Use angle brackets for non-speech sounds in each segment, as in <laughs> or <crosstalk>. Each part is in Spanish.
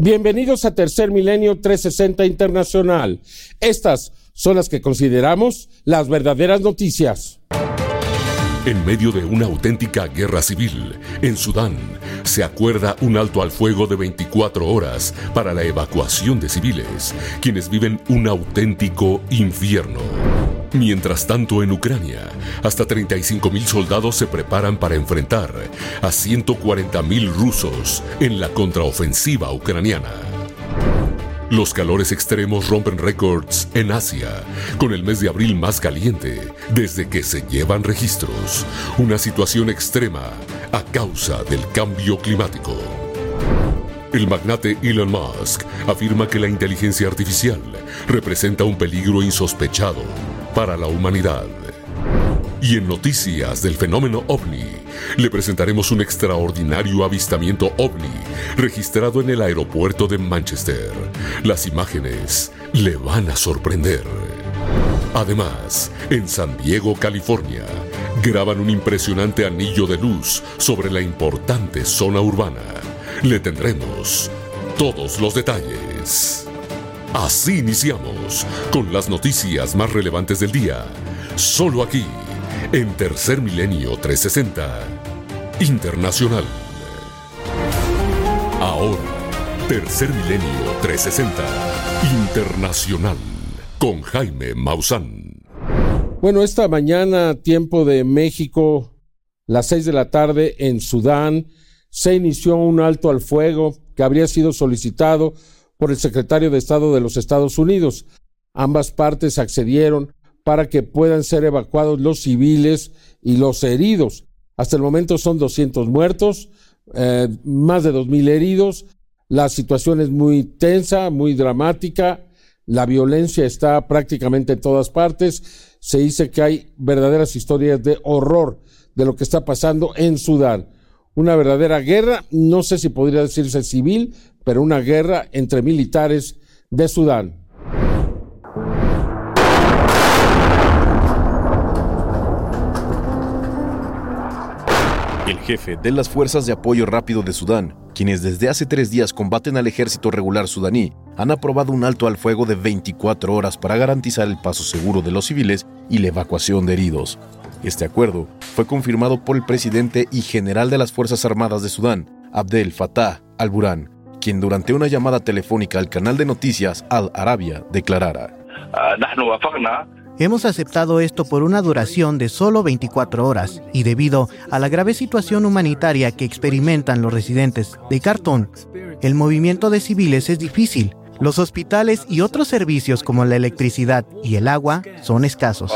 Bienvenidos a Tercer Milenio 360 Internacional. Estas son las que consideramos las verdaderas noticias. En medio de una auténtica guerra civil, en Sudán, se acuerda un alto al fuego de 24 horas para la evacuación de civiles, quienes viven un auténtico infierno. Mientras tanto, en Ucrania, hasta 35.000 soldados se preparan para enfrentar a 140.000 rusos en la contraofensiva ucraniana. Los calores extremos rompen récords en Asia, con el mes de abril más caliente desde que se llevan registros. Una situación extrema a causa del cambio climático. El magnate Elon Musk afirma que la inteligencia artificial representa un peligro insospechado para la humanidad. Y en noticias del fenómeno ovni, le presentaremos un extraordinario avistamiento ovni registrado en el aeropuerto de Manchester. Las imágenes le van a sorprender. Además, en San Diego, California, graban un impresionante anillo de luz sobre la importante zona urbana. Le tendremos todos los detalles. Así iniciamos con las noticias más relevantes del día, solo aquí, en Tercer Milenio 360 Internacional. Ahora, Tercer Milenio 360 Internacional con Jaime Maussan. Bueno, esta mañana, tiempo de México, las seis de la tarde en Sudán, se inició un alto al fuego que habría sido solicitado por el secretario de Estado de los Estados Unidos. Ambas partes accedieron para que puedan ser evacuados los civiles y los heridos. Hasta el momento son 200 muertos, eh, más de 2.000 heridos. La situación es muy tensa, muy dramática. La violencia está prácticamente en todas partes. Se dice que hay verdaderas historias de horror de lo que está pasando en Sudán. Una verdadera guerra, no sé si podría decirse civil, pero una guerra entre militares de Sudán. El jefe de las Fuerzas de Apoyo Rápido de Sudán, quienes desde hace tres días combaten al ejército regular sudaní, han aprobado un alto al fuego de 24 horas para garantizar el paso seguro de los civiles y la evacuación de heridos. Este acuerdo fue confirmado por el presidente y general de las Fuerzas Armadas de Sudán, Abdel Fattah al-Burhan, quien durante una llamada telefónica al canal de noticias Al Arabia declarara. Hemos aceptado esto por una duración de solo 24 horas y debido a la grave situación humanitaria que experimentan los residentes de Khartoum, el movimiento de civiles es difícil. Los hospitales y otros servicios como la electricidad y el agua son escasos.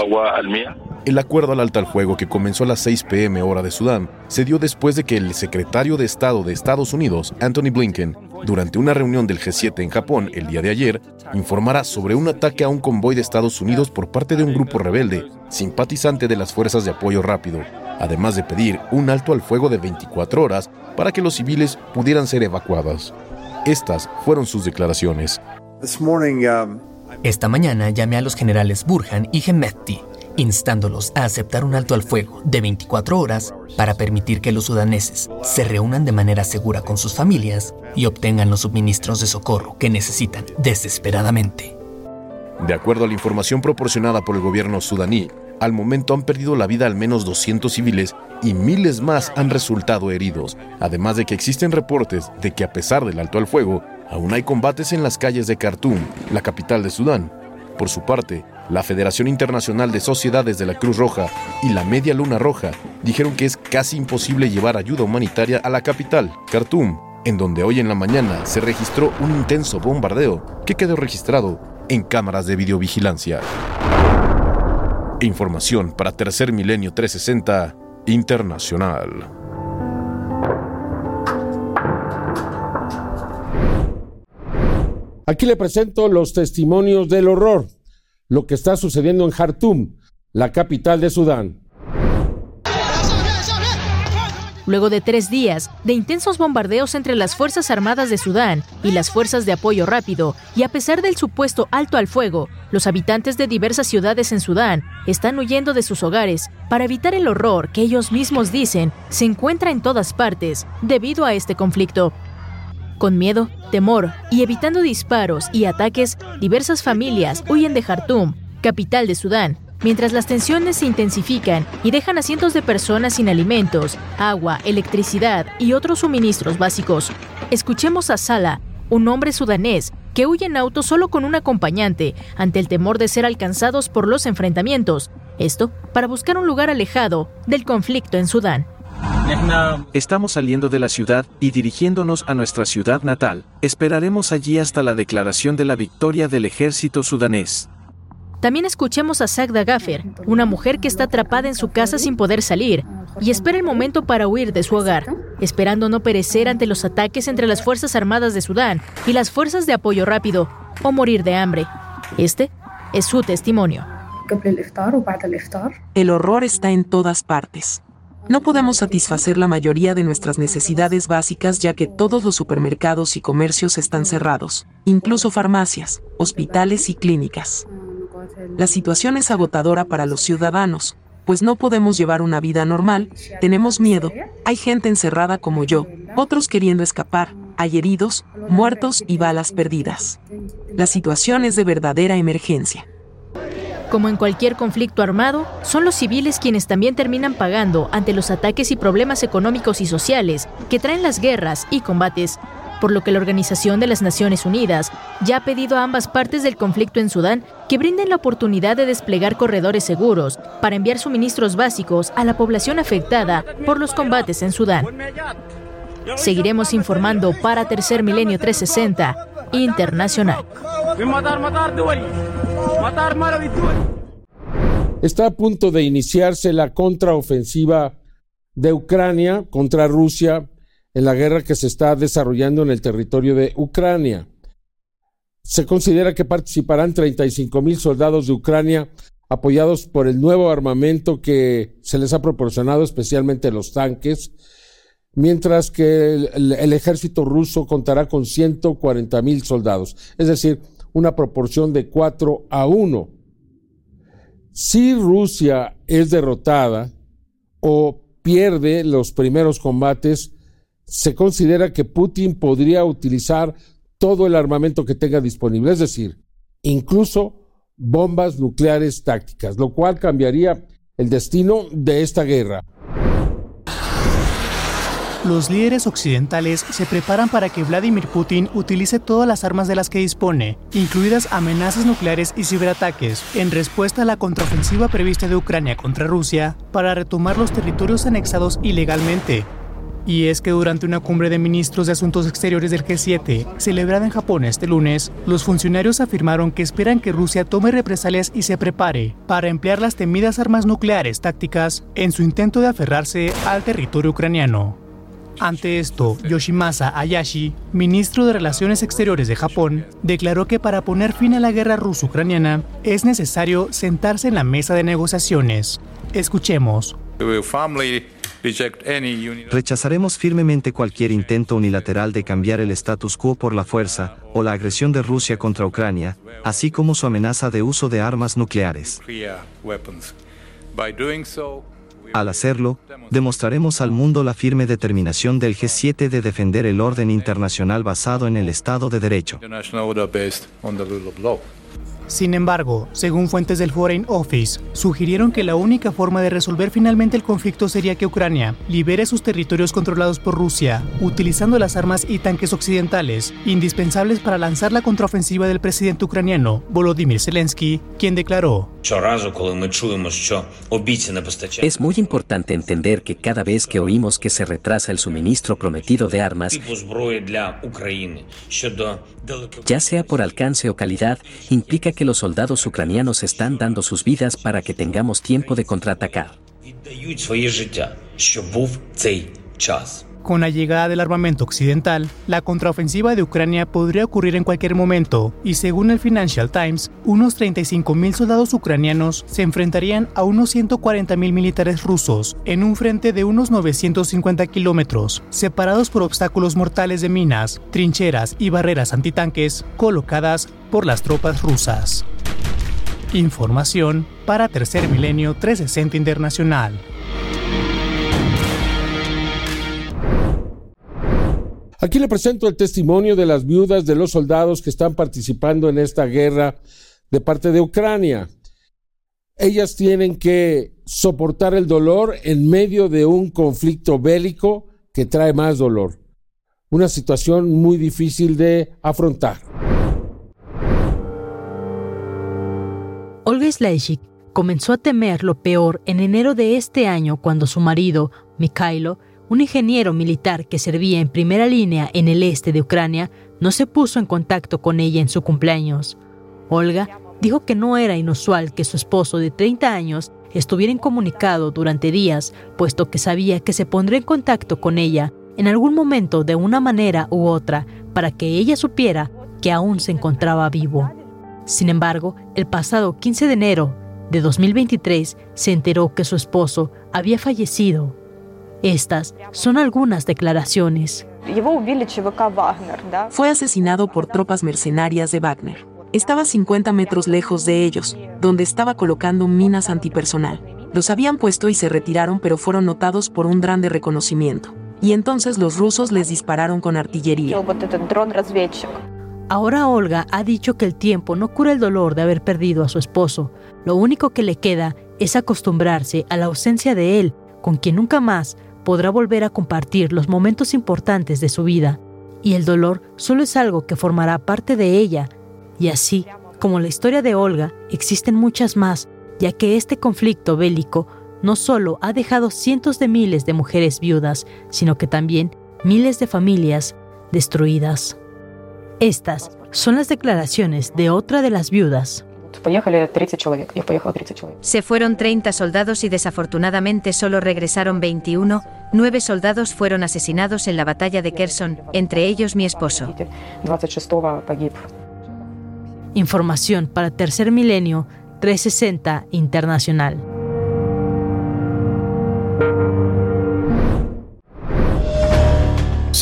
El acuerdo al alto al fuego que comenzó a las 6 pm hora de Sudán se dio después de que el secretario de Estado de Estados Unidos, Anthony Blinken, durante una reunión del G7 en Japón el día de ayer, informara sobre un ataque a un convoy de Estados Unidos por parte de un grupo rebelde, simpatizante de las fuerzas de apoyo rápido, además de pedir un alto al fuego de 24 horas para que los civiles pudieran ser evacuados. Estas fueron sus declaraciones. Um, Esta mañana llamé a los generales Burhan y Hemeti instándolos a aceptar un alto al fuego de 24 horas para permitir que los sudaneses se reúnan de manera segura con sus familias y obtengan los suministros de socorro que necesitan desesperadamente. De acuerdo a la información proporcionada por el gobierno sudaní, al momento han perdido la vida al menos 200 civiles y miles más han resultado heridos, además de que existen reportes de que a pesar del alto al fuego, aún hay combates en las calles de Khartoum, la capital de Sudán. Por su parte, la Federación Internacional de Sociedades de la Cruz Roja y la Media Luna Roja dijeron que es casi imposible llevar ayuda humanitaria a la capital, Khartoum, en donde hoy en la mañana se registró un intenso bombardeo que quedó registrado en cámaras de videovigilancia. Información para Tercer Milenio 360 Internacional. Aquí le presento los testimonios del horror lo que está sucediendo en Jartum, la capital de Sudán. Luego de tres días de intensos bombardeos entre las Fuerzas Armadas de Sudán y las Fuerzas de Apoyo Rápido, y a pesar del supuesto alto al fuego, los habitantes de diversas ciudades en Sudán están huyendo de sus hogares para evitar el horror que ellos mismos dicen se encuentra en todas partes debido a este conflicto. Con miedo, temor y evitando disparos y ataques, diversas familias huyen de Jartum, capital de Sudán, mientras las tensiones se intensifican y dejan a cientos de personas sin alimentos, agua, electricidad y otros suministros básicos. Escuchemos a Sala, un hombre sudanés que huye en auto solo con un acompañante ante el temor de ser alcanzados por los enfrentamientos. Esto para buscar un lugar alejado del conflicto en Sudán. Estamos saliendo de la ciudad y dirigiéndonos a nuestra ciudad natal. Esperaremos allí hasta la declaración de la victoria del ejército sudanés. También escuchemos a Sagda Gaffer, una mujer que está atrapada en su casa sin poder salir y espera el momento para huir de su hogar, esperando no perecer ante los ataques entre las Fuerzas Armadas de Sudán y las Fuerzas de Apoyo Rápido o morir de hambre. Este es su testimonio. El horror está en todas partes. No podemos satisfacer la mayoría de nuestras necesidades básicas ya que todos los supermercados y comercios están cerrados, incluso farmacias, hospitales y clínicas. La situación es agotadora para los ciudadanos, pues no podemos llevar una vida normal, tenemos miedo, hay gente encerrada como yo, otros queriendo escapar, hay heridos, muertos y balas perdidas. La situación es de verdadera emergencia. Como en cualquier conflicto armado, son los civiles quienes también terminan pagando ante los ataques y problemas económicos y sociales que traen las guerras y combates por lo que la Organización de las Naciones Unidas ya ha pedido a ambas partes del conflicto en Sudán que brinden la oportunidad de desplegar corredores seguros para enviar suministros básicos a la población afectada por los combates en Sudán. Seguiremos informando para Tercer Milenio 360 Internacional. Está a punto de iniciarse la contraofensiva de Ucrania contra Rusia en la guerra que se está desarrollando en el territorio de Ucrania. Se considera que participarán 35 mil soldados de Ucrania apoyados por el nuevo armamento que se les ha proporcionado, especialmente los tanques, mientras que el, ejército ruso contará con 140 mil soldados, es decir, una proporción de 4 a 1. Si Rusia es derrotada o pierde los primeros combates, se considera que Putin podría utilizar todo el armamento que tenga disponible, es decir, incluso bombas nucleares tácticas, lo cual cambiaría el destino de esta guerra. Los líderes occidentales se preparan para que Vladimir Putin utilice todas las armas de las que dispone, incluidas amenazas nucleares y ciberataques, en respuesta a la contraofensiva prevista de Ucrania contra Rusia para retomar los territorios anexados ilegalmente, y es que durante una cumbre de ministros de Asuntos Exteriores del G7, celebrada en Japón este lunes, los funcionarios afirmaron que esperan que Rusia tome represalias y se prepare para emplear las temidas armas nucleares tácticas en su intento de aferrarse al territorio ucraniano. Ante esto, Yoshimasa Hayashi, ministro de Relaciones Exteriores de Japón, declaró que para poner fin a la guerra ruso-ucraniana es necesario sentarse en la mesa de negociaciones. Escuchemos. Rechazaremos firmemente cualquier intento unilateral de cambiar el status quo por la fuerza, o la agresión de Rusia contra Ucrania, así como su amenaza de uso de armas nucleares. Al hacerlo, demostraremos al mundo la firme determinación del G7 de defender el orden internacional basado en el Estado de Derecho. Sin embargo, según fuentes del Foreign Office, sugirieron que la única forma de resolver finalmente el conflicto sería que Ucrania libere sus territorios controlados por Rusia, utilizando las armas y tanques occidentales, indispensables para lanzar la contraofensiva del presidente ucraniano, Volodymyr Zelensky, quien declaró, Es muy importante entender que cada vez que oímos que se retrasa el suministro prometido de armas, ya sea por alcance o calidad, implica que los soldados ucranianos están dando sus vidas para que tengamos tiempo de contraatacar. Con la llegada del armamento occidental, la contraofensiva de Ucrania podría ocurrir en cualquier momento, y según el Financial Times, unos 35.000 soldados ucranianos se enfrentarían a unos 140.000 militares rusos en un frente de unos 950 kilómetros, separados por obstáculos mortales de minas, trincheras y barreras antitanques colocadas por las tropas rusas. Información para Tercer Milenio 360 Internacional. Aquí le presento el testimonio de las viudas de los soldados que están participando en esta guerra de parte de Ucrania. Ellas tienen que soportar el dolor en medio de un conflicto bélico que trae más dolor. Una situación muy difícil de afrontar. Olga Slejik comenzó a temer lo peor en enero de este año cuando su marido, Mikhailo, un ingeniero militar que servía en primera línea en el este de Ucrania, no se puso en contacto con ella en su cumpleaños. Olga dijo que no era inusual que su esposo de 30 años estuviera incomunicado durante días, puesto que sabía que se pondría en contacto con ella en algún momento de una manera u otra para que ella supiera que aún se encontraba vivo. Sin embargo, el pasado 15 de enero de 2023 se enteró que su esposo había fallecido. Estas son algunas declaraciones. Fue asesinado por tropas mercenarias de Wagner. Estaba 50 metros lejos de ellos, donde estaba colocando minas antipersonal. Los habían puesto y se retiraron, pero fueron notados por un dron de reconocimiento. Y entonces los rusos les dispararon con artillería. Ahora Olga ha dicho que el tiempo no cura el dolor de haber perdido a su esposo. Lo único que le queda es acostumbrarse a la ausencia de él, con quien nunca más podrá volver a compartir los momentos importantes de su vida. Y el dolor solo es algo que formará parte de ella. Y así, como la historia de Olga, existen muchas más, ya que este conflicto bélico no solo ha dejado cientos de miles de mujeres viudas, sino que también miles de familias destruidas. Estas son las declaraciones de otra de las viudas. Se fueron 30 soldados y desafortunadamente solo regresaron 21. Nueve soldados fueron asesinados en la batalla de Kherson, entre ellos mi esposo. Información para Tercer Milenio 360 Internacional.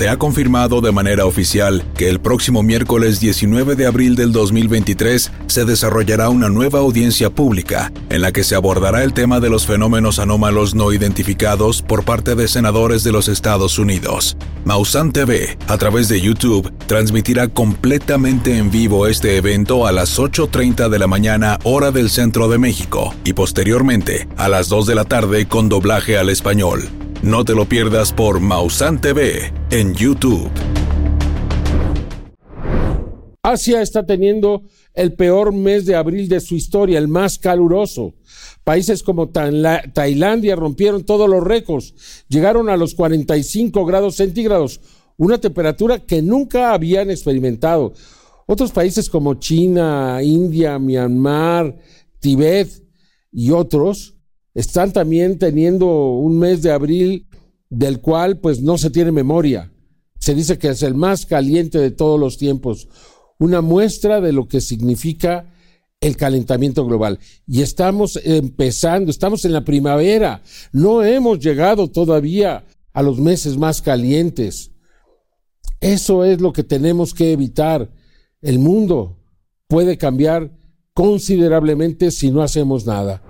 Se ha confirmado de manera oficial que el próximo miércoles 19 de abril del 2023 se desarrollará una nueva audiencia pública en la que se abordará el tema de los fenómenos anómalos no identificados por parte de senadores de los Estados Unidos. Mausan TV, a través de YouTube, transmitirá completamente en vivo este evento a las 8.30 de la mañana hora del centro de México y posteriormente a las 2 de la tarde con doblaje al español. No te lo pierdas por Mausan TV en YouTube. Asia está teniendo el peor mes de abril de su historia, el más caluroso. Países como Tailandia rompieron todos los récords, llegaron a los 45 grados centígrados, una temperatura que nunca habían experimentado. Otros países como China, India, Myanmar, Tibet y otros están también teniendo un mes de abril del cual pues no se tiene memoria. Se dice que es el más caliente de todos los tiempos, una muestra de lo que significa el calentamiento global. Y estamos empezando, estamos en la primavera, no hemos llegado todavía a los meses más calientes. Eso es lo que tenemos que evitar. El mundo puede cambiar considerablemente si no hacemos nada.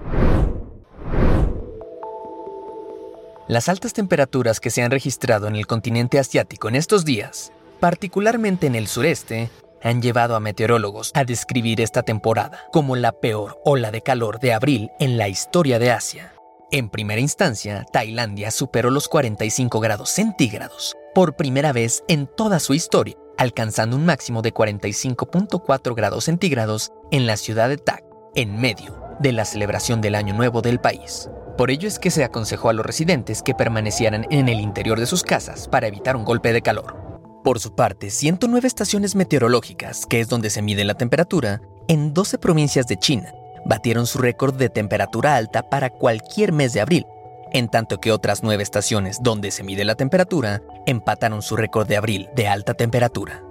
Las altas temperaturas que se han registrado en el continente asiático en estos días, particularmente en el sureste, han llevado a meteorólogos a describir esta temporada como la peor ola de calor de abril en la historia de Asia. En primera instancia, Tailandia superó los 45 grados centígrados por primera vez en toda su historia, alcanzando un máximo de 45.4 grados centígrados en la ciudad de Tak, en medio de la celebración del Año Nuevo del país. Por ello es que se aconsejó a los residentes que permanecieran en el interior de sus casas para evitar un golpe de calor. Por su parte, 109 estaciones meteorológicas, que es donde se mide la temperatura, en 12 provincias de China, batieron su récord de temperatura alta para cualquier mes de abril, en tanto que otras nueve estaciones donde se mide la temperatura empataron su récord de abril de alta temperatura.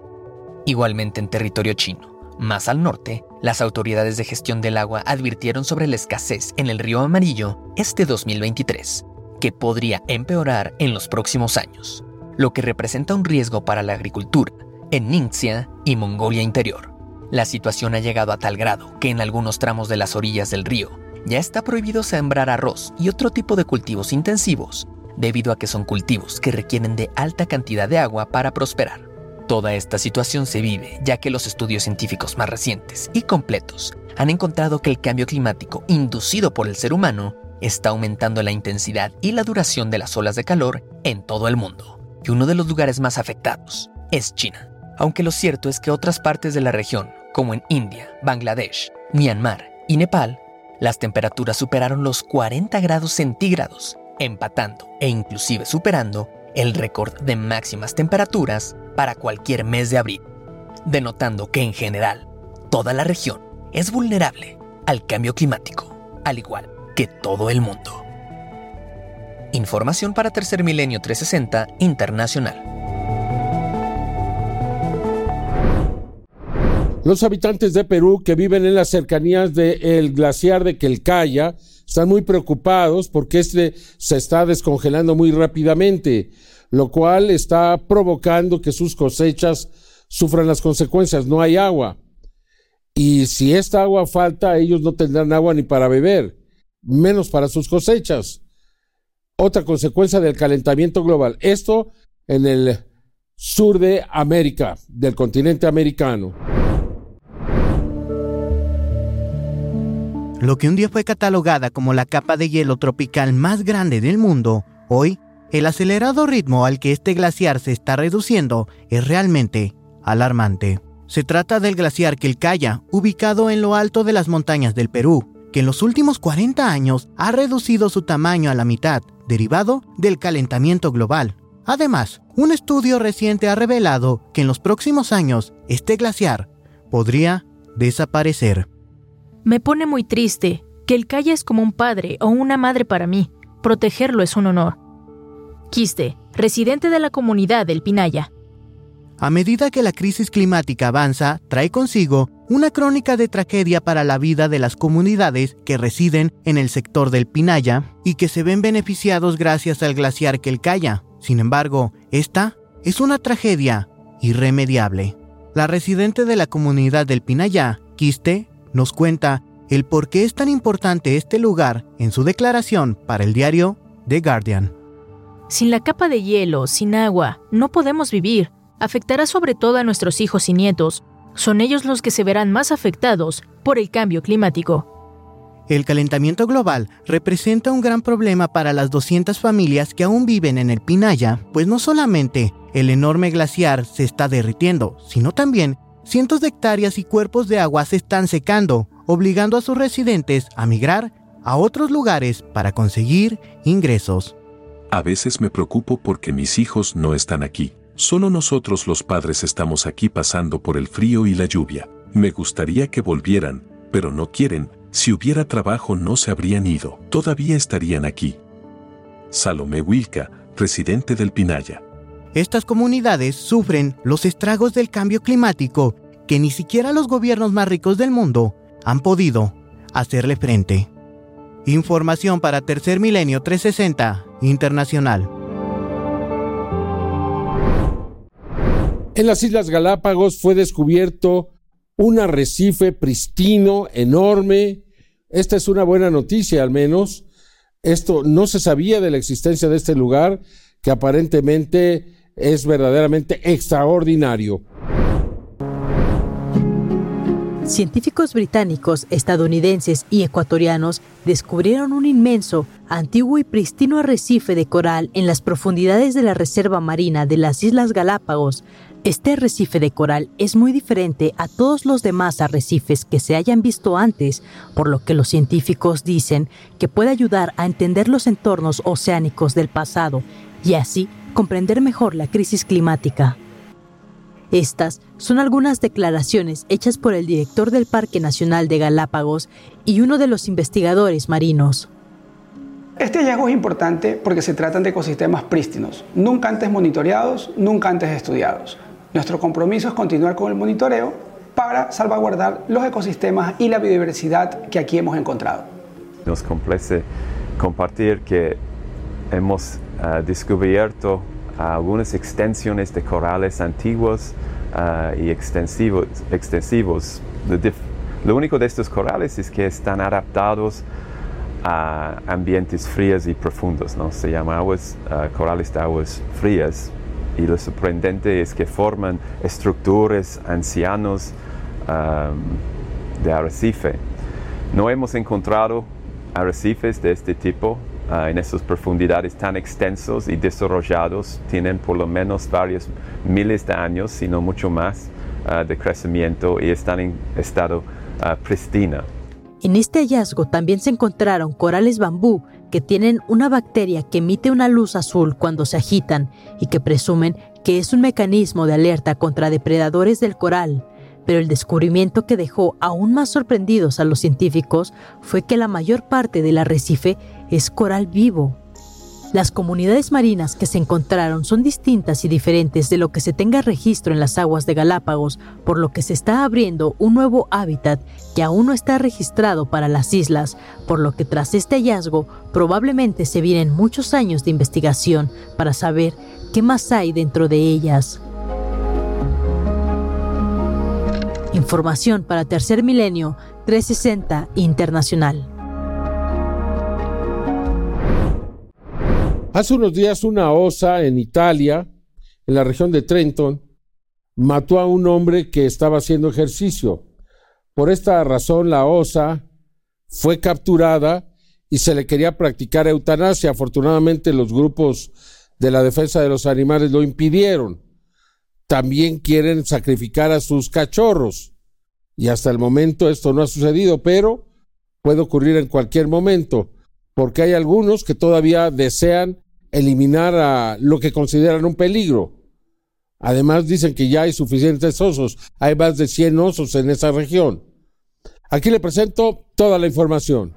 Igualmente en territorio chino, más al norte, las autoridades de gestión del agua advirtieron sobre la escasez en el río Amarillo este 2023, que podría empeorar en los próximos años, lo que representa un riesgo para la agricultura en Ningxia y Mongolia Interior. La situación ha llegado a tal grado que en algunos tramos de las orillas del río ya está prohibido sembrar arroz y otro tipo de cultivos intensivos debido a que son cultivos que requieren de alta cantidad de agua para prosperar. Toda esta situación se vive ya que los estudios científicos más recientes y completos han encontrado que el cambio climático inducido por el ser humano está aumentando la intensidad y la duración de las olas de calor en todo el mundo. Y uno de los lugares más afectados es China. Aunque lo cierto es que otras partes de la región, como en India, Bangladesh, Myanmar y Nepal, las temperaturas superaron los 40 grados centígrados, empatando e inclusive superando el récord de máximas temperaturas para cualquier mes de abril, denotando que en general toda la región es vulnerable al cambio climático, al igual que todo el mundo. Información para Tercer Milenio 360 Internacional. Los habitantes de Perú que viven en las cercanías del glaciar de Quelcaya están muy preocupados porque este se está descongelando muy rápidamente, lo cual está provocando que sus cosechas sufran las consecuencias. No hay agua. Y si esta agua falta, ellos no tendrán agua ni para beber, menos para sus cosechas. Otra consecuencia del calentamiento global. Esto en el sur de América, del continente americano. Lo que un día fue catalogada como la capa de hielo tropical más grande del mundo, hoy, el acelerado ritmo al que este glaciar se está reduciendo es realmente alarmante. Se trata del glaciar Quelcaya, ubicado en lo alto de las montañas del Perú, que en los últimos 40 años ha reducido su tamaño a la mitad, derivado del calentamiento global. Además, un estudio reciente ha revelado que en los próximos años este glaciar podría desaparecer. Me pone muy triste que el Calla es como un padre o una madre para mí. Protegerlo es un honor. Quiste, residente de la comunidad del Pinaya. A medida que la crisis climática avanza, trae consigo una crónica de tragedia para la vida de las comunidades que residen en el sector del Pinaya y que se ven beneficiados gracias al glaciar Quelcaya. Sin embargo, esta es una tragedia irremediable. La residente de la comunidad del Pinaya, Quiste, nos cuenta el por qué es tan importante este lugar en su declaración para el diario The Guardian. Sin la capa de hielo, sin agua, no podemos vivir. Afectará sobre todo a nuestros hijos y nietos. Son ellos los que se verán más afectados por el cambio climático. El calentamiento global representa un gran problema para las 200 familias que aún viven en el Pinaya, pues no solamente el enorme glaciar se está derritiendo, sino también cientos de hectáreas y cuerpos de agua se están secando, obligando a sus residentes a migrar a otros lugares para conseguir ingresos. A veces me preocupo porque mis hijos no están aquí. Solo nosotros los padres estamos aquí pasando por el frío y la lluvia. Me gustaría que volvieran, pero no quieren. Si hubiera trabajo no se habrían ido. Todavía estarían aquí. Salomé Wilka, residente del Pinaya. Estas comunidades sufren los estragos del cambio climático que ni siquiera los gobiernos más ricos del mundo han podido hacerle frente. Información para Tercer Milenio 360 Internacional. En las Islas Galápagos fue descubierto un arrecife pristino, enorme. Esta es una buena noticia al menos. Esto no se sabía de la existencia de este lugar que aparentemente es verdaderamente extraordinario. Científicos británicos, estadounidenses y ecuatorianos descubrieron un inmenso, antiguo y pristino arrecife de coral en las profundidades de la Reserva Marina de las Islas Galápagos. Este arrecife de coral es muy diferente a todos los demás arrecifes que se hayan visto antes, por lo que los científicos dicen que puede ayudar a entender los entornos oceánicos del pasado y así comprender mejor la crisis climática. Estas son algunas declaraciones hechas por el director del Parque Nacional de Galápagos y uno de los investigadores marinos. Este hallazgo es importante porque se tratan de ecosistemas prístinos, nunca antes monitoreados, nunca antes estudiados. Nuestro compromiso es continuar con el monitoreo para salvaguardar los ecosistemas y la biodiversidad que aquí hemos encontrado. Nos complace compartir que hemos uh, descubierto algunas extensiones de corales antiguos uh, y extensivos. extensivos. Lo, único de estos corales es que están adaptados a ambientes fríos y profundos, ¿no? Se llama aguas, uh, corales de aguas frías y lo sorprendente es que forman estructuras ancianos de arrecife. No hemos encontrado arrecifes de este tipo uh, en esas profundidades tan extensos y desarrollados. Tienen por lo menos varios miles de años, si no mucho más, uh, de crecimiento y están en estado pristino. En este hallazgo también se encontraron corales bambú que tienen una bacteria que emite una luz azul cuando se agitan y que presumen que es un mecanismo de alerta contra depredadores del coral. Pero el descubrimiento que dejó aún más sorprendidos a los científicos fue que la mayor parte del arrecife es coral vivo, las comunidades marinas que se encontraron son distintas y diferentes de lo que se tenga registro en las aguas de Galápagos, por lo que se está abriendo un nuevo hábitat que aún no está registrado para las islas, por lo que tras este hallazgo probablemente se vienen muchos años de investigación para saber qué más hay dentro de ellas. Información para Tercer Milenio 360 Internacional. Hace unos días una osa en Italia, en la región de Trenton, mató a un hombre que estaba haciendo ejercicio. Por esta razón la osa fue capturada y se le quería practicar eutanasia. Afortunadamente los grupos de la defensa de los animales lo impidieron. También quieren sacrificar a sus cachorros. Y hasta el momento esto no ha sucedido, pero puede ocurrir en cualquier momento porque hay algunos que todavía desean eliminar a lo que consideran un peligro. Además dicen que ya hay suficientes osos, hay más de 100 osos en esa región. Aquí le presento toda la información.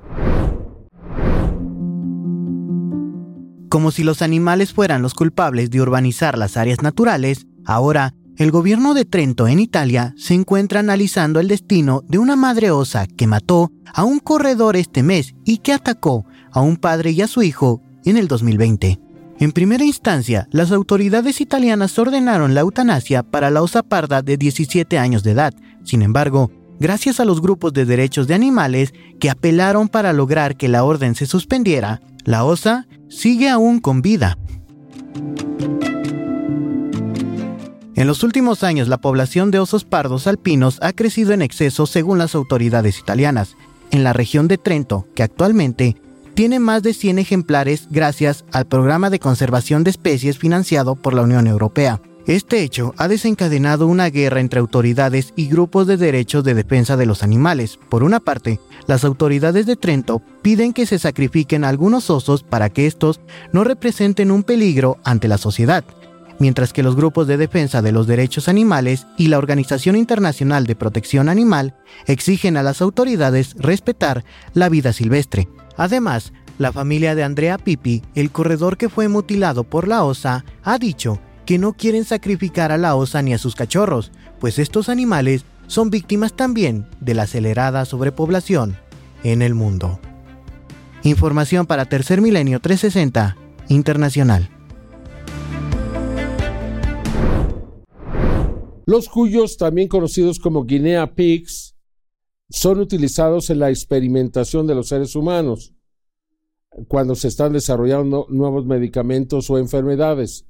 Como si los animales fueran los culpables de urbanizar las áreas naturales, ahora el gobierno de Trento en Italia se encuentra analizando el destino de una madre osa que mató a un corredor este mes y que atacó a un padre y a su hijo en el 2020. En primera instancia, las autoridades italianas ordenaron la eutanasia para la osa parda de 17 años de edad. Sin embargo, gracias a los grupos de derechos de animales que apelaron para lograr que la orden se suspendiera, la osa sigue aún con vida. En los últimos años, la población de osos pardos alpinos ha crecido en exceso según las autoridades italianas. En la región de Trento, que actualmente tiene más de 100 ejemplares gracias al programa de conservación de especies financiado por la Unión Europea. Este hecho ha desencadenado una guerra entre autoridades y grupos de derechos de defensa de los animales. Por una parte, las autoridades de Trento piden que se sacrifiquen algunos osos para que estos no representen un peligro ante la sociedad, mientras que los grupos de defensa de los derechos animales y la Organización Internacional de Protección Animal exigen a las autoridades respetar la vida silvestre. Además, la familia de Andrea Pipi, el corredor que fue mutilado por la osa, ha dicho que no quieren sacrificar a la osa ni a sus cachorros, pues estos animales son víctimas también de la acelerada sobrepoblación en el mundo. Información para Tercer Milenio 360 Internacional. Los cuyos, también conocidos como Guinea Pigs, son utilizados en la experimentación de los seres humanos cuando se están desarrollando nuevos medicamentos o enfermedades.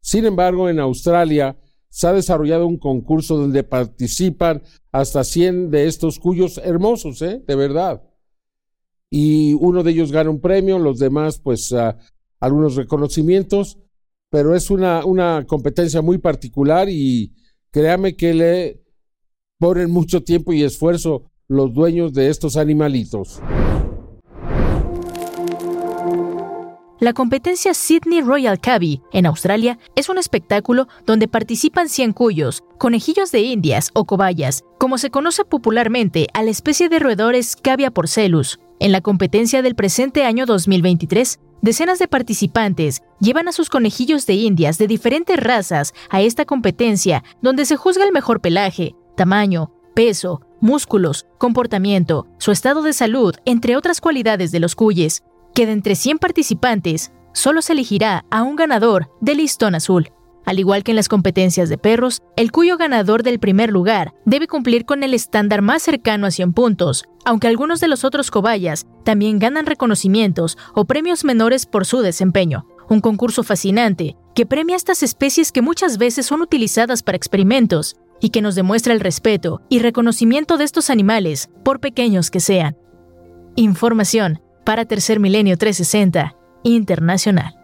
Sin embargo, en Australia se ha desarrollado un concurso donde participan hasta 100 de estos cuyos hermosos, ¿eh? de verdad. Y uno de ellos gana un premio, los demás pues algunos reconocimientos, pero es una, una competencia muy particular y créame que le ponen mucho tiempo y esfuerzo los dueños de estos animalitos. La competencia Sydney Royal Cavy en Australia es un espectáculo donde participan 100 cuyos, conejillos de indias o cobayas, como se conoce popularmente a la especie de roedores Cavia porcelus. En la competencia del presente año 2023, decenas de participantes llevan a sus conejillos de indias de diferentes razas a esta competencia donde se juzga el mejor pelaje, tamaño, peso, músculos, comportamiento, su estado de salud, entre otras cualidades de los cuyes, que de entre 100 participantes, solo se elegirá a un ganador del listón azul. Al igual que en las competencias de perros, el cuyo ganador del primer lugar debe cumplir con el estándar más cercano a 100 puntos, aunque algunos de los otros cobayas también ganan reconocimientos o premios menores por su desempeño. Un concurso fascinante que premia estas especies que muchas veces son utilizadas para experimentos y que nos demuestra el respeto y reconocimiento de estos animales, por pequeños que sean. Información para Tercer Milenio 360 Internacional.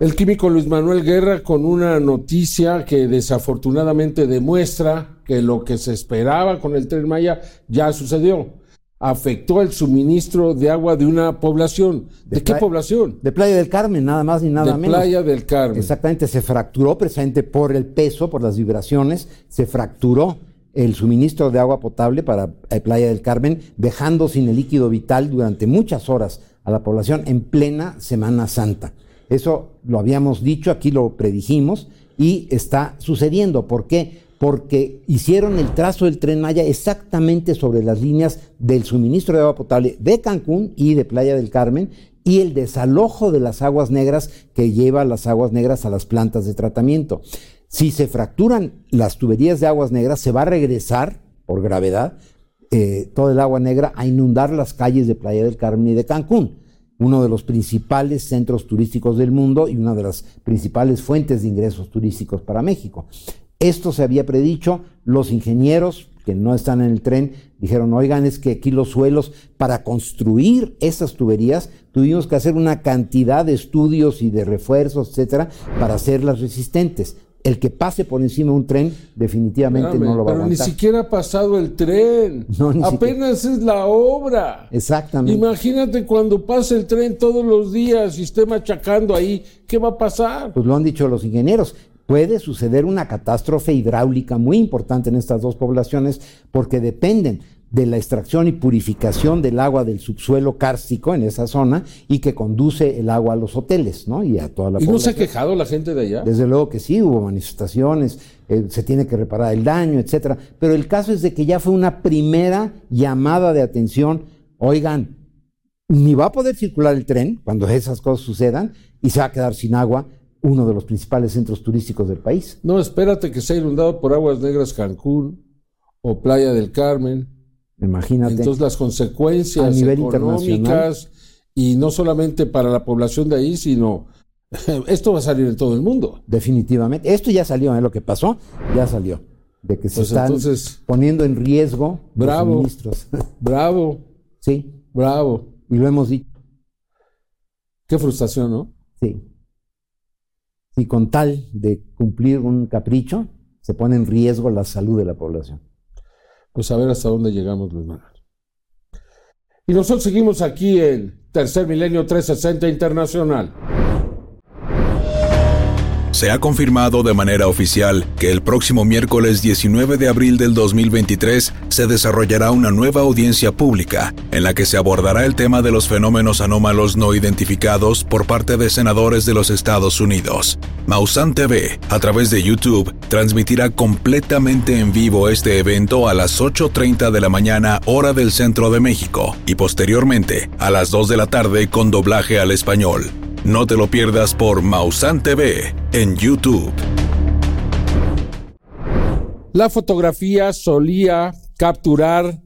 El químico Luis Manuel Guerra con una noticia que desafortunadamente demuestra que lo que se esperaba con el tren Maya ya sucedió. Afectó el suministro de agua de una población. ¿De, qué población? De Playa del Carmen, nada más ni nada de menos. Playa del Carmen. Exactamente, se fracturó precisamente por el peso, por las vibraciones, se fracturó el suministro de agua potable para eh, Playa del Carmen, dejando sin el líquido vital durante muchas horas a la población en plena Semana Santa. Eso lo habíamos dicho, aquí lo predijimos y está sucediendo. ¿Por qué? Porque hicieron el trazo del tren Maya exactamente sobre las líneas del suministro de agua potable de Cancún y de Playa del Carmen y el desalojo de las aguas negras que lleva las aguas negras a las plantas de tratamiento. Si se fracturan las tuberías de aguas negras, se va a regresar, por gravedad, eh, toda el agua negra a inundar las calles de Playa del Carmen y de Cancún uno de los principales centros turísticos del mundo y una de las principales fuentes de ingresos turísticos para México. Esto se había predicho, los ingenieros que no están en el tren dijeron, oigan, es que aquí los suelos, para construir esas tuberías, tuvimos que hacer una cantidad de estudios y de refuerzos, etcétera, para hacerlas resistentes el que pase por encima de un tren definitivamente no lo va a aguantar. Pero ni siquiera ha pasado el tren. <laughs> Apenas es la obra. Exactamente. Imagínate cuando pase el tren todos los días y esté machacando ahí, ¿qué va a pasar? Pues lo han dicho los ingenieros. Puede suceder una catástrofe hidráulica muy importante en estas dos poblaciones porque dependen de la extracción y purificación del agua del subsuelo kárstico en esa zona y que conduce el agua a los hoteles, ¿no? Y a toda la ¿Y no se ha quejado la gente de allá? Desde luego que sí, hubo manifestaciones, eh, se tiene que reparar el daño, etcétera. Pero el caso es de que ya fue una primera llamada de atención. Oigan, ni va a poder circular el tren cuando esas cosas sucedan y se va a quedar sin agua uno de los principales centros turísticos del país. No, espérate que sea inundado por aguas negras Cancún o Playa del Carmen Imagínate. Entonces las consecuencias económicas y no solamente para la población de ahí, sino <laughs> esto va a salir en todo el mundo. Definitivamente. Esto ya salió, ¿eh? lo que pasó, ya salió. De que se pues están poniendo en riesgo bravo, los suministros. <laughs> Bravo. Sí. Bravo. Y lo hemos dicho. Qué frustración, ¿no? Sí. Y con tal de cumplir un capricho, se pone en riesgo la salud de la población pues a ver hasta dónde llegamos, Luis Manuel. Y nosotros seguimos aquí en Tercer Milenio 360 Internacional. Se ha confirmado de manera oficial que el próximo miércoles 19 de abril del 2023 se desarrollará una nueva audiencia pública en la que se abordará el tema de los fenómenos anómalos no identificados por parte de senadores de los Estados Unidos. Mausan TV, a través de YouTube, transmitirá completamente en vivo este evento a las 8.30 de la mañana hora del centro de México y posteriormente a las 2 de la tarde con doblaje al español. No te lo pierdas por Mausan TV en YouTube. La fotografía solía capturar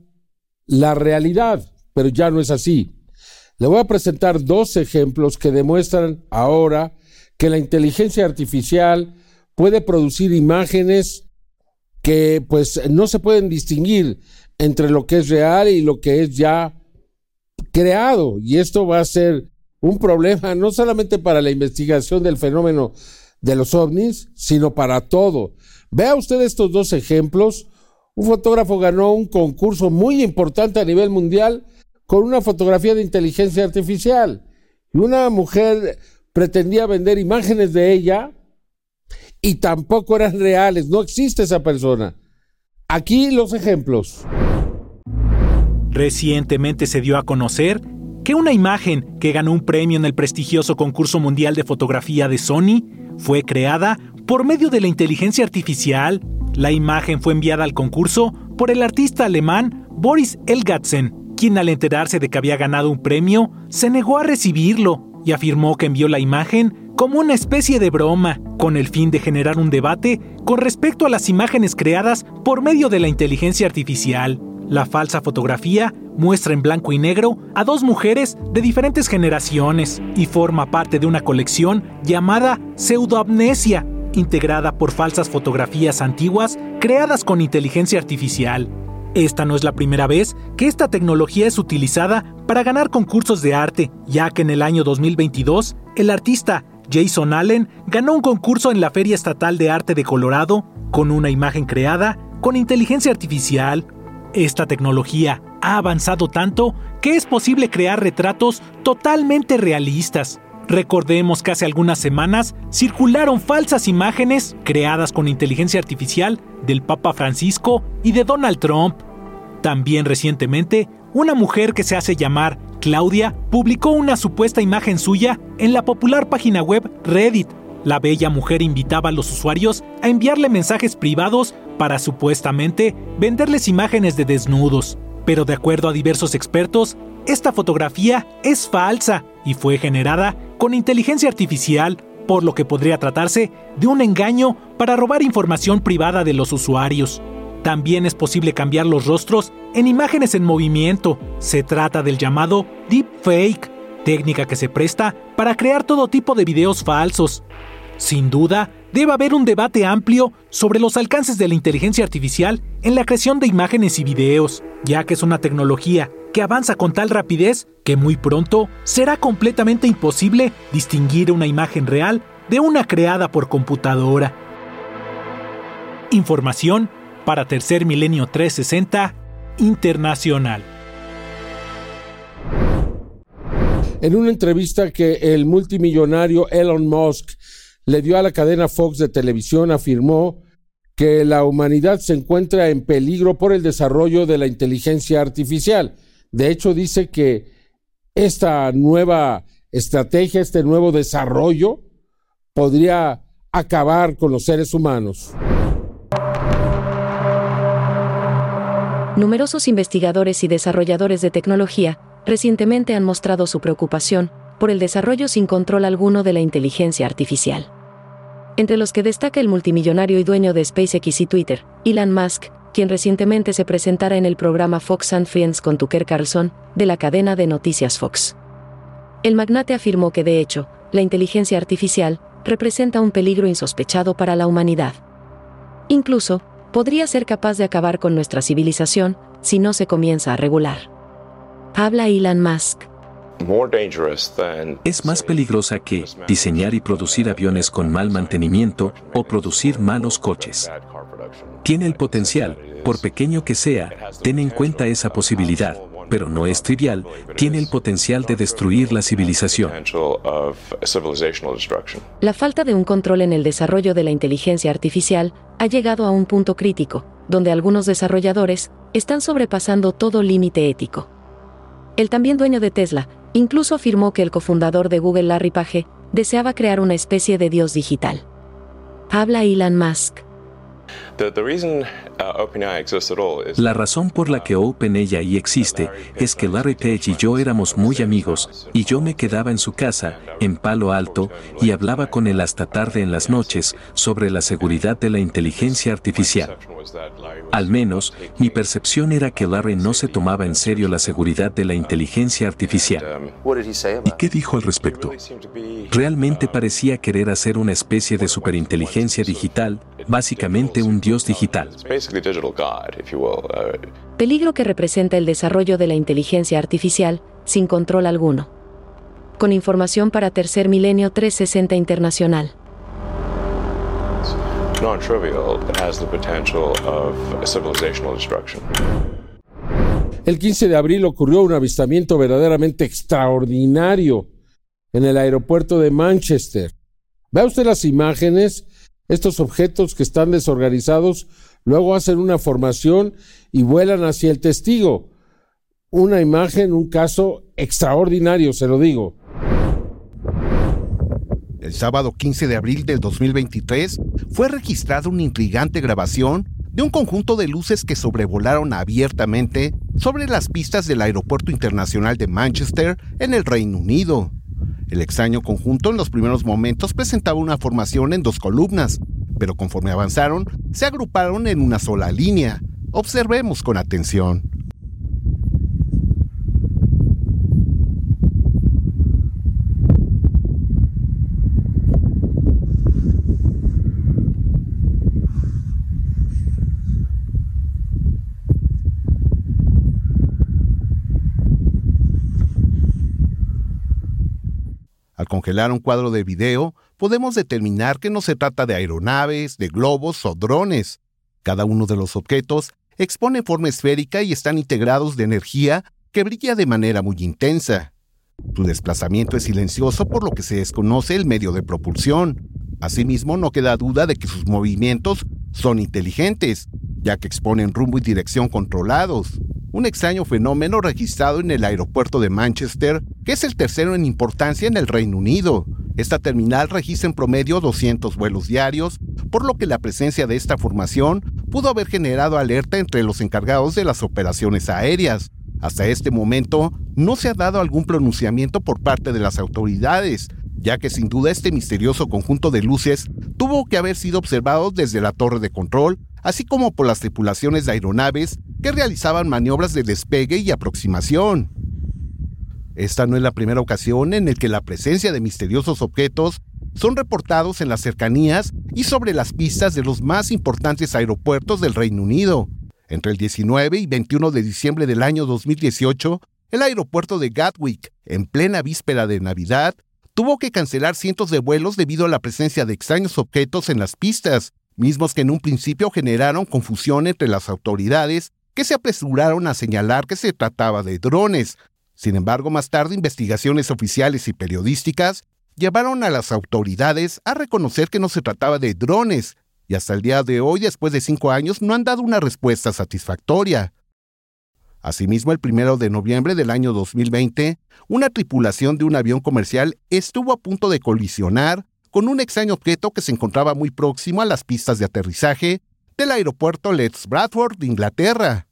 la realidad, pero ya no es así. Le voy a presentar dos ejemplos que demuestran ahora que la inteligencia artificial puede producir imágenes que pues no se pueden distinguir entre lo que es real y lo que es ya creado. Y esto va a ser un problema no solamente para la investigación del fenómeno de los ovnis, sino para todo. Vea usted estos dos ejemplos. Un fotógrafo ganó un concurso muy importante a nivel mundial con una fotografía de inteligencia artificial. Y una mujer pretendía vender imágenes de ella y tampoco eran reales. No existe esa persona. Aquí los ejemplos. Recientemente se dio a conocer que una imagen que ganó un premio en el prestigioso concurso mundial de fotografía de Sony fue creada por medio de la inteligencia artificial. La imagen fue enviada al concurso por el artista alemán Boris Elgatzen, quien al enterarse de que había ganado un premio, se negó a recibirlo y afirmó que envió la imagen como una especie de broma, con el fin de generar un debate con respecto a las imágenes creadas por medio de la inteligencia artificial. La falsa fotografía muestra en blanco y negro a dos mujeres de diferentes generaciones y forma parte de una colección llamada Pseudoamnesia, integrada por falsas fotografías antiguas creadas con inteligencia artificial. Esta no es la primera vez que esta tecnología es utilizada para ganar concursos de arte, ya que en el año 2022 el artista Jason Allen ganó un concurso en la Feria Estatal de Arte de Colorado con una imagen creada con inteligencia artificial. Esta tecnología ha avanzado tanto que es posible crear retratos totalmente realistas. Recordemos que hace algunas semanas circularon falsas imágenes creadas con inteligencia artificial del Papa Francisco y de Donald Trump. También recientemente, una mujer que se hace llamar Claudia publicó una supuesta imagen suya en la popular página web Reddit. La bella mujer invitaba a los usuarios a enviarle mensajes privados para supuestamente venderles imágenes de desnudos. Pero de acuerdo a diversos expertos, esta fotografía es falsa y fue generada con inteligencia artificial, por lo que podría tratarse de un engaño para robar información privada de los usuarios. También es posible cambiar los rostros en imágenes en movimiento. Se trata del llamado deepfake, técnica que se presta para crear todo tipo de videos falsos. Sin duda, debe haber un debate amplio sobre los alcances de la inteligencia artificial en la creación de imágenes y videos, ya que es una tecnología que avanza con tal rapidez que muy pronto será completamente imposible distinguir una imagen real de una creada por computadora. Información para Tercer Milenio 360 Internacional. En una entrevista que el multimillonario Elon Musk le dio a la cadena Fox de televisión, afirmó que la humanidad se encuentra en peligro por el desarrollo de la inteligencia artificial. De hecho, dice que esta nueva estrategia, este nuevo desarrollo, podría acabar con los seres humanos. Numerosos investigadores y desarrolladores de tecnología recientemente han mostrado su preocupación por el desarrollo sin control alguno de la inteligencia artificial entre los que destaca el multimillonario y dueño de SpaceX y Twitter, Elon Musk, quien recientemente se presentara en el programa Fox and Friends con Tucker Carlson, de la cadena de noticias Fox. El magnate afirmó que, de hecho, la inteligencia artificial representa un peligro insospechado para la humanidad. Incluso, podría ser capaz de acabar con nuestra civilización si no se comienza a regular. Habla Elon Musk. Es más peligrosa que diseñar y producir aviones con mal mantenimiento o producir malos coches. Tiene el potencial, por pequeño que sea, ten en cuenta esa posibilidad, pero no es trivial, tiene el potencial de destruir la civilización. La falta de un control en el desarrollo de la inteligencia artificial ha llegado a un punto crítico, donde algunos desarrolladores están sobrepasando todo límite ético. El también dueño de Tesla incluso afirmó que el cofundador de Google, Larry Page, deseaba crear una especie de dios digital. Habla Elon Musk. Uh, la razón por la que OpenAI existe es que Larry Page y yo éramos muy amigos, y yo me quedaba en su casa, en Palo Alto, y hablaba con él hasta tarde en las noches sobre la seguridad de la inteligencia artificial. Al menos, mi percepción era que Larry no se tomaba en serio la seguridad de la inteligencia artificial. ¿Y qué dijo al respecto? Realmente parecía querer hacer una especie de superinteligencia digital, básicamente un dios digital. Peligro que representa el desarrollo de la inteligencia artificial sin control alguno. Con información para Tercer Milenio 360 Internacional. El 15 de abril ocurrió un avistamiento verdaderamente extraordinario en el aeropuerto de Manchester. Vea usted las imágenes estos objetos que están desorganizados luego hacen una formación y vuelan hacia el testigo. Una imagen, un caso extraordinario, se lo digo. El sábado 15 de abril del 2023 fue registrada una intrigante grabación de un conjunto de luces que sobrevolaron abiertamente sobre las pistas del Aeropuerto Internacional de Manchester en el Reino Unido. El extraño conjunto en los primeros momentos presentaba una formación en dos columnas, pero conforme avanzaron, se agruparon en una sola línea. Observemos con atención. Congelar un cuadro de video, podemos determinar que no se trata de aeronaves, de globos o drones. Cada uno de los objetos expone forma esférica y están integrados de energía que brilla de manera muy intensa. Su desplazamiento es silencioso por lo que se desconoce el medio de propulsión. Asimismo, no queda duda de que sus movimientos son inteligentes, ya que exponen rumbo y dirección controlados un extraño fenómeno registrado en el aeropuerto de Manchester, que es el tercero en importancia en el Reino Unido. Esta terminal registra en promedio 200 vuelos diarios, por lo que la presencia de esta formación pudo haber generado alerta entre los encargados de las operaciones aéreas. Hasta este momento, no se ha dado algún pronunciamiento por parte de las autoridades, ya que sin duda este misterioso conjunto de luces tuvo que haber sido observado desde la torre de control, así como por las tripulaciones de aeronaves que realizaban maniobras de despegue y aproximación. Esta no es la primera ocasión en la que la presencia de misteriosos objetos son reportados en las cercanías y sobre las pistas de los más importantes aeropuertos del Reino Unido. Entre el 19 y 21 de diciembre del año 2018, el aeropuerto de Gatwick, en plena víspera de Navidad, tuvo que cancelar cientos de vuelos debido a la presencia de extraños objetos en las pistas, mismos que en un principio generaron confusión entre las autoridades que se apresuraron a señalar que se trataba de drones. Sin embargo, más tarde investigaciones oficiales y periodísticas llevaron a las autoridades a reconocer que no se trataba de drones, y hasta el día de hoy, después de cinco años, no han dado una respuesta satisfactoria. Asimismo, el primero de noviembre del año 2020, una tripulación de un avión comercial estuvo a punto de colisionar con un extraño objeto que se encontraba muy próximo a las pistas de aterrizaje del aeropuerto Letts Bradford de Inglaterra.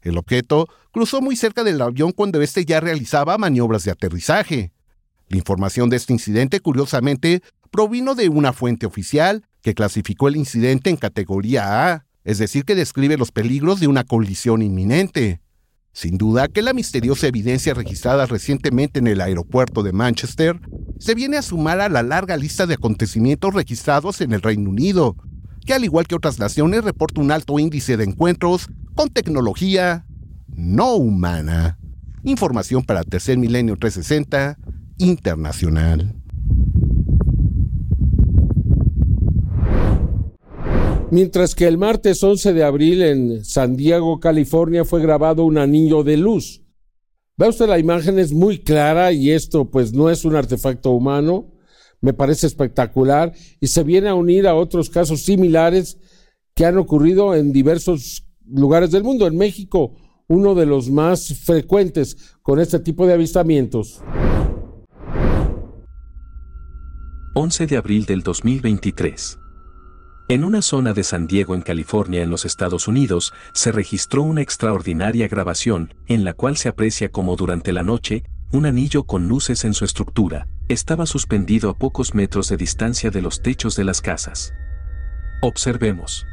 El objeto cruzó muy cerca del avión cuando éste ya realizaba maniobras de aterrizaje. La información de este incidente, curiosamente, provino de una fuente oficial que clasificó el incidente en categoría A, es decir, que describe los peligros de una colisión inminente. Sin duda que la misteriosa evidencia registrada recientemente en el aeropuerto de Manchester se viene a sumar a la larga lista de acontecimientos registrados en el Reino Unido, que al igual que otras naciones reporta un alto índice de encuentros con tecnología no humana. Información para Tercer Milenio 360 Internacional. Mientras que el martes 11 de abril en San Diego, California, fue grabado un anillo de luz. Ve usted la imagen, es muy clara y esto pues no es un artefacto humano, me parece espectacular y se viene a unir a otros casos similares que han ocurrido en diversos lugares del mundo. En México, uno de los más frecuentes con este tipo de avistamientos. 11 de abril del 2023. En una zona de San Diego, en California, en los Estados Unidos, se registró una extraordinaria grabación, en la cual se aprecia como durante la noche, un anillo con luces en su estructura, estaba suspendido a pocos metros de distancia de los techos de las casas. Observemos.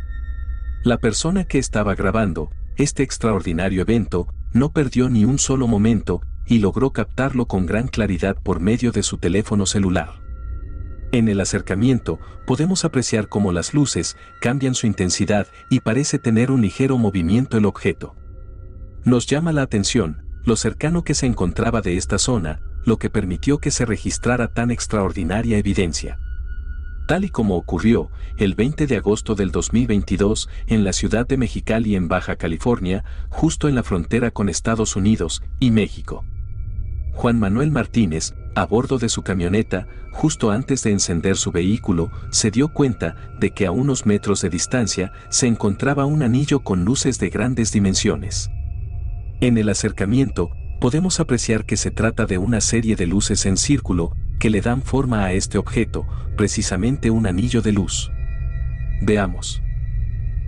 La persona que estaba grabando este extraordinario evento no perdió ni un solo momento y logró captarlo con gran claridad por medio de su teléfono celular. En el acercamiento, podemos apreciar cómo las luces cambian su intensidad y parece tener un ligero movimiento el objeto. Nos llama la atención lo cercano que se encontraba de esta zona, lo que permitió que se registrara tan extraordinaria evidencia tal y como ocurrió el 20 de agosto del 2022 en la ciudad de Mexicali en Baja California, justo en la frontera con Estados Unidos y México. Juan Manuel Martínez, a bordo de su camioneta, justo antes de encender su vehículo, se dio cuenta de que a unos metros de distancia se encontraba un anillo con luces de grandes dimensiones. En el acercamiento, podemos apreciar que se trata de una serie de luces en círculo, que le dan forma a este objeto, precisamente un anillo de luz. Veamos.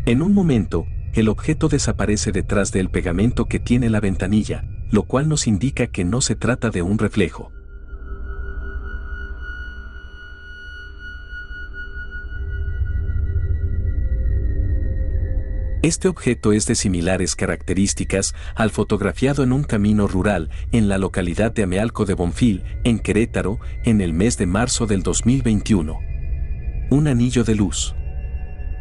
En un momento, el objeto desaparece detrás del pegamento que tiene la ventanilla, lo cual nos indica que no se trata de un reflejo. Este objeto es de similares características al fotografiado en un camino rural en la localidad de Amealco de Bonfil, en Querétaro, en el mes de marzo del 2021. Un anillo de luz.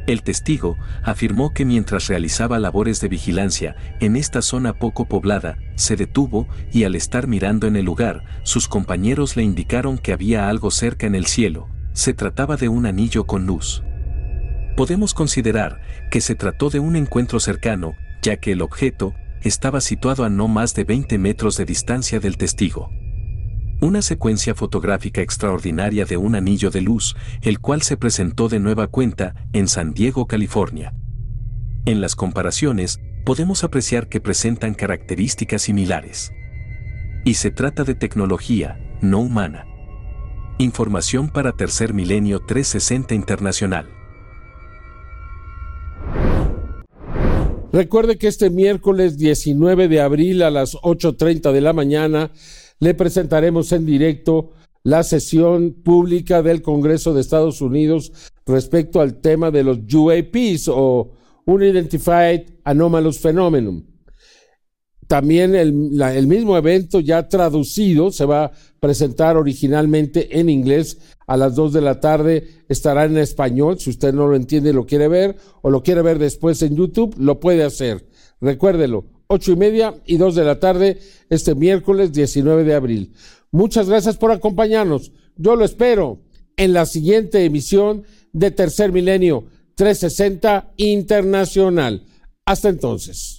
El testigo afirmó que mientras realizaba labores de vigilancia en esta zona poco poblada, se detuvo y al estar mirando en el lugar, sus compañeros le indicaron que había algo cerca en el cielo, se trataba de un anillo con luz podemos considerar que se trató de un encuentro cercano, ya que el objeto estaba situado a no más de 20 metros de distancia del testigo. Una secuencia fotográfica extraordinaria de un anillo de luz, el cual se presentó de nueva cuenta en San Diego, California. En las comparaciones, podemos apreciar que presentan características similares. Y se trata de tecnología, no humana. Información para Tercer Milenio 360 Internacional. Recuerde que este miércoles 19 de abril a las 8.30 de la mañana le presentaremos en directo la sesión pública del Congreso de Estados Unidos respecto al tema de los UAPs o Unidentified Anomalous Phenomenon. También el, mismo evento ya traducido se va a presentar originalmente en inglés a las 2 de la tarde. Estará en español. Si usted no lo entiende y lo quiere ver o lo quiere ver después en YouTube, lo puede hacer. Recuérdelo, ocho y media y 2 de la tarde este miércoles 19 de abril. Muchas gracias por acompañarnos. Yo lo espero en la siguiente emisión de Tercer Milenio 360 Internacional. Hasta entonces.